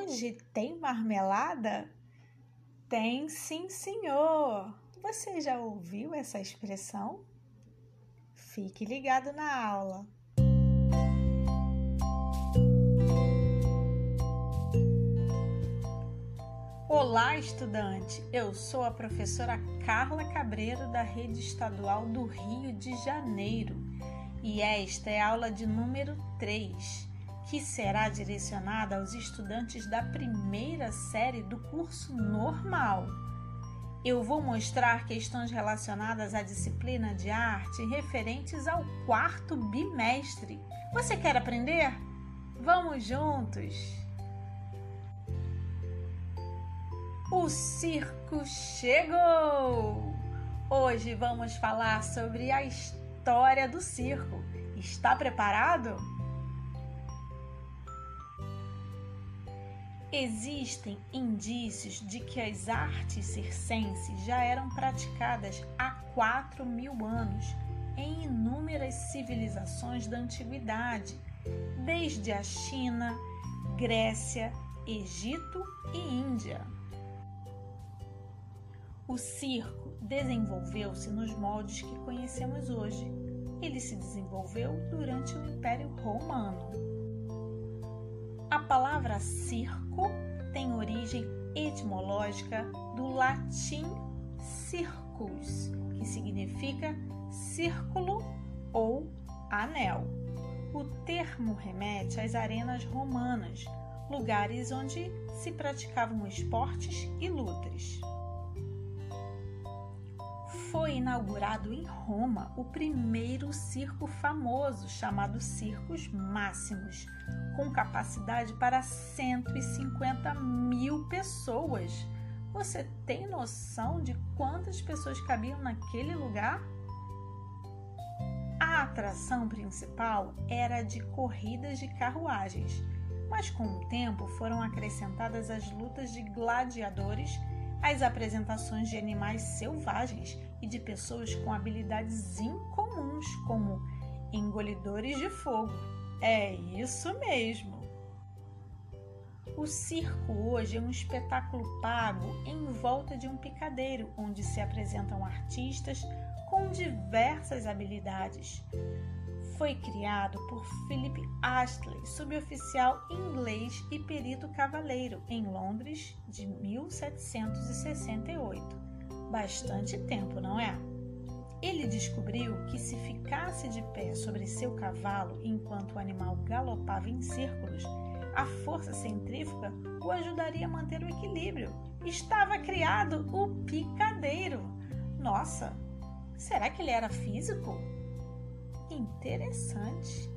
Hoje tem marmelada? Tem sim, senhor! Você já ouviu essa expressão? Fique ligado na aula. Olá, estudante! Eu sou a professora Carla Cabreiro da Rede Estadual do Rio de Janeiro e esta é a aula de número 3, que será direcionada aos estudantes da primeira série do curso normal. Eu vou mostrar questões relacionadas à disciplina de arte referentes ao quarto bimestre. Você quer aprender? Vamos juntos! O circo chegou! Hoje vamos falar sobre a história do circo. Está preparado? Existem indícios de que as artes circenses já eram praticadas há 4 mil anos em inúmeras civilizações da antiguidade, desde a China, Grécia, Egito e Índia. O circo desenvolveu-se nos moldes que conhecemos hoje. Ele se desenvolveu durante o Império Romano. A palavra circo tem origem etimológica do latim circus, que significa círculo ou anel. O termo remete às arenas romanas, lugares onde se praticavam esportes e lutas foi inaugurado em Roma o primeiro circo famoso, chamado Circus Máximos, com capacidade para 150 mil pessoas. Você tem noção de quantas pessoas cabiam naquele lugar? A atração principal era de corridas de carruagens, mas com o tempo foram acrescentadas as lutas de gladiadores, as apresentações de animais selvagens e de pessoas com habilidades incomuns, como engolidores de fogo. É isso mesmo! O circo hoje é um espetáculo pago em volta de um picadeiro, onde se apresentam artistas com diversas habilidades. Foi criado por Philip Astley, suboficial inglês e perito cavaleiro, em Londres, de 1768 bastante tempo, não é? Ele descobriu que se ficasse de pé sobre seu cavalo enquanto o animal galopava em círculos, a força centrífuga o ajudaria a manter o equilíbrio. Estava criado o picadeiro. Nossa, será que ele era físico? Interessante.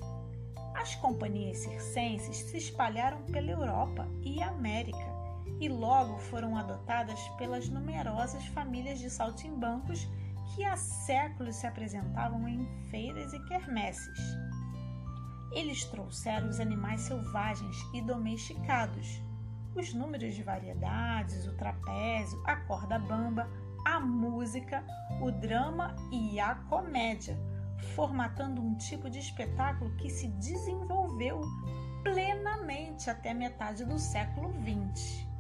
As companhias circenses se espalharam pela Europa e América e logo foram adotadas pelas numerosas famílias de saltimbancos que há séculos se apresentavam em feiras e quermesses. Eles trouxeram os animais selvagens e domesticados, os números de variedades, o trapézio, a corda bamba, a música, o drama e a comédia, formatando um tipo de espetáculo que se desenvolveu plenamente até metade do século XX.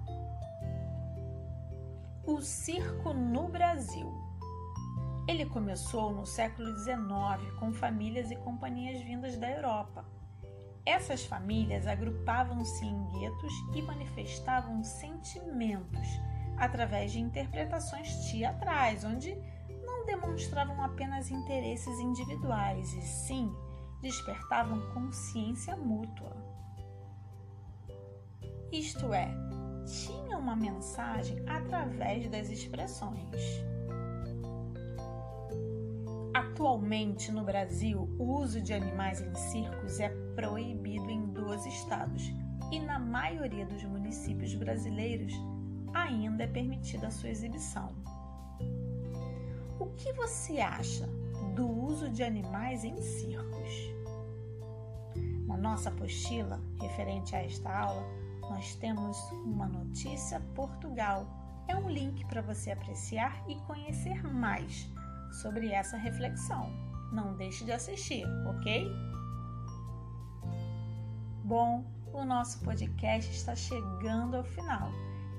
O circo no Brasil. Ele começou no século XIX com famílias e companhias vindas da Europa. Essas famílias agrupavam-se em guetos e manifestavam sentimentos através de interpretações teatrais, onde não demonstravam apenas interesses individuais e sim despertavam consciência mútua. Isto é, tinha uma mensagem através das expressões. Atualmente no Brasil, o uso de animais em circos é proibido em 12 estados e na maioria dos municípios brasileiros ainda é permitida a sua exibição. O que você acha do uso de animais em circos? Na nossa apostila referente a esta aula, nós temos uma notícia Portugal. É um link para você apreciar e conhecer mais sobre essa reflexão. Não deixe de assistir, ok? Bom, o nosso podcast está chegando ao final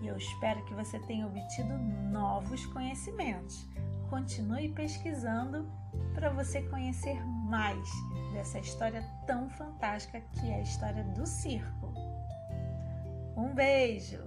e eu espero que você tenha obtido novos conhecimentos. Continue pesquisando para você conhecer mais dessa história tão fantástica que é a história do circo. Um beijo!